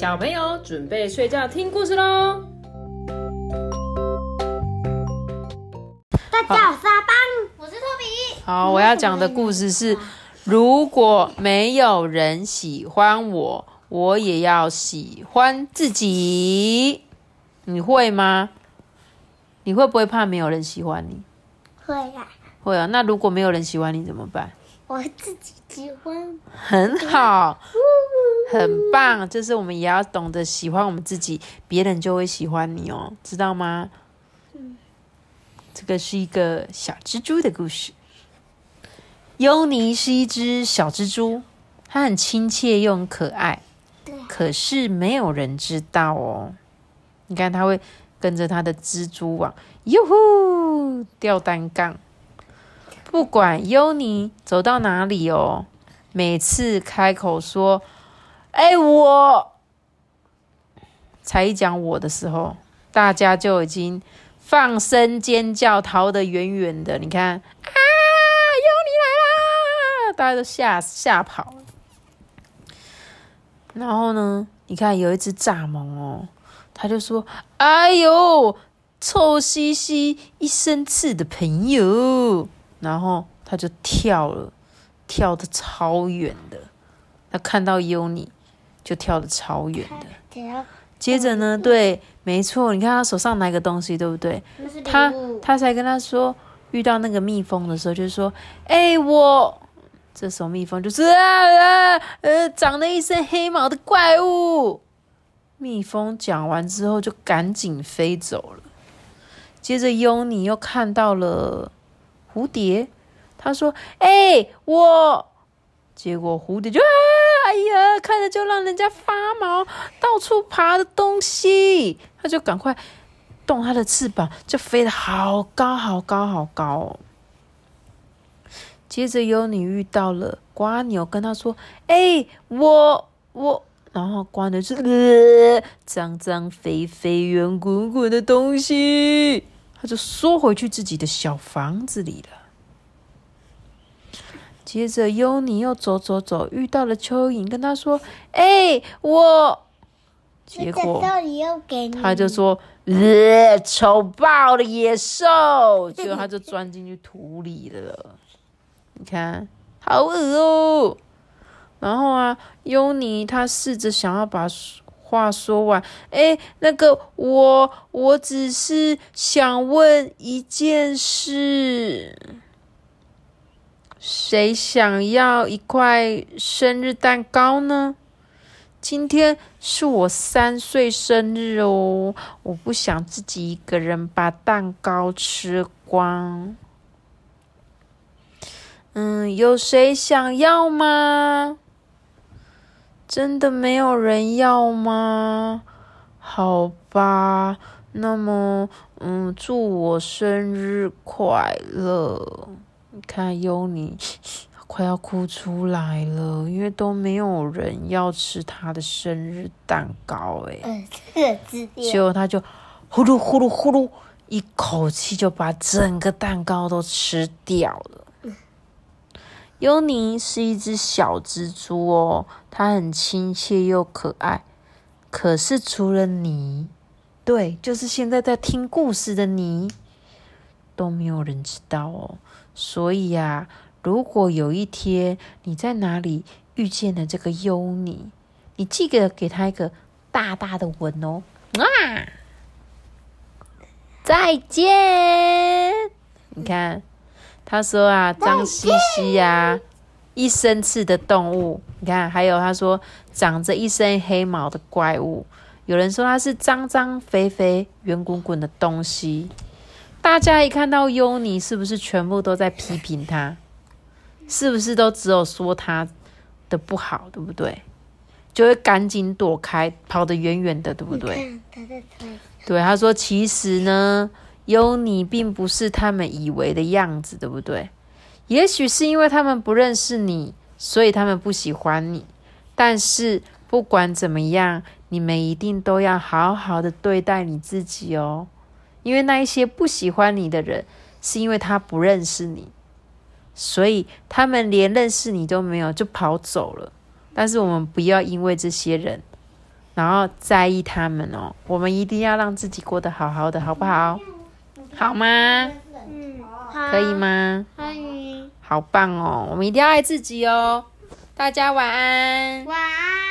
小朋友准备睡觉听故事喽。大家好，我是阿邦，我是托比。好，我要讲的故事是：如果没有人喜欢我，我也要喜欢自己。你会吗？你会不会怕没有人喜欢你？会啊，会啊。那如果没有人喜欢你怎么办？我自己喜欢。很好，很棒。就是我们也要懂得喜欢我们自己，别人就会喜欢你哦，知道吗？这个是一个小蜘蛛的故事。尤尼是一只小蜘蛛，它很亲切又很可爱。可是没有人知道哦。你看，它会跟着它的蜘蛛网，哟呼，吊单杠。不管尤尼走到哪里哦，每次开口说“哎，我”，才一讲我的时候，大家就已经放声尖叫，逃得远远的。你看啊，尤尼来啦！大家都吓吓跑了。然后呢，你看有一只蚱蜢哦，他就说：“哎呦，臭兮兮、一身刺的朋友。”然后他就跳了，跳的超远的。他看到尤尼，就跳的超远的。接着呢，对，没错，你看他手上拿一个东西，对不对？他他才跟他说，遇到那个蜜蜂的时候，就是说，哎，我。这时候蜜蜂就是啊啊呃，长了一身黑毛的怪物。蜜蜂讲完之后，就赶紧飞走了。接着尤尼又看到了。蝴蝶，他说：“哎，我。”结果蝴蝶就啊，哎呀，看着就让人家发毛，到处爬的东西，他就赶快动他的翅膀，就飞得好高好高好高。接着有你遇到了瓜牛，跟他说：“哎，我我。”然后瓜牛是呃，脏脏肥肥圆滚滚的东西。他就缩回去自己的小房子里了。接着，尤尼又走走走，遇到了蚯蚓，跟他说：“ 哎，我。”结果他就说：“呃，丑爆了，野兽！” 结果他就钻进去土里了。你看，好恶哦。然后啊，尤尼他试着想要把。话说完，哎，那个我，我只是想问一件事：谁想要一块生日蛋糕呢？今天是我三岁生日哦，我不想自己一个人把蛋糕吃光。嗯，有谁想要吗？真的没有人要吗？好吧，那么，嗯，祝我生日快乐！你看，尤尼快要哭出来了，因为都没有人要吃他的生日蛋糕，哎，结果他就呼噜呼噜呼噜，一口气就把整个蛋糕都吃掉了。尤尼是一只小蜘蛛哦，它很亲切又可爱。可是除了你，对，就是现在在听故事的你，都没有人知道哦。所以呀，如果有一天你在哪里遇见了这个尤尼，你记得给他一个大大的吻哦。啊，再见！你看。他说啊，脏兮兮呀，一身刺的动物。你看，还有他说长着一身黑毛的怪物。有人说他是脏脏肥肥圆滚滚的东西。大家一看到优尼，是不是全部都在批评他？是不是都只有说他的不好，对不对？就会赶紧躲开，跑得远远的，对不对？对，他说其实呢。优尼，并不是他们以为的样子，对不对？也许是因为他们不认识你，所以他们不喜欢你。但是不管怎么样，你们一定都要好好的对待你自己哦。因为那一些不喜欢你的人，是因为他不认识你，所以他们连认识你都没有就跑走了。但是我们不要因为这些人然后在意他们哦。我们一定要让自己过得好好的，好不好？好吗？嗯，可以吗？可以。好棒哦！我们一定要爱自己哦。大家晚安。晚安。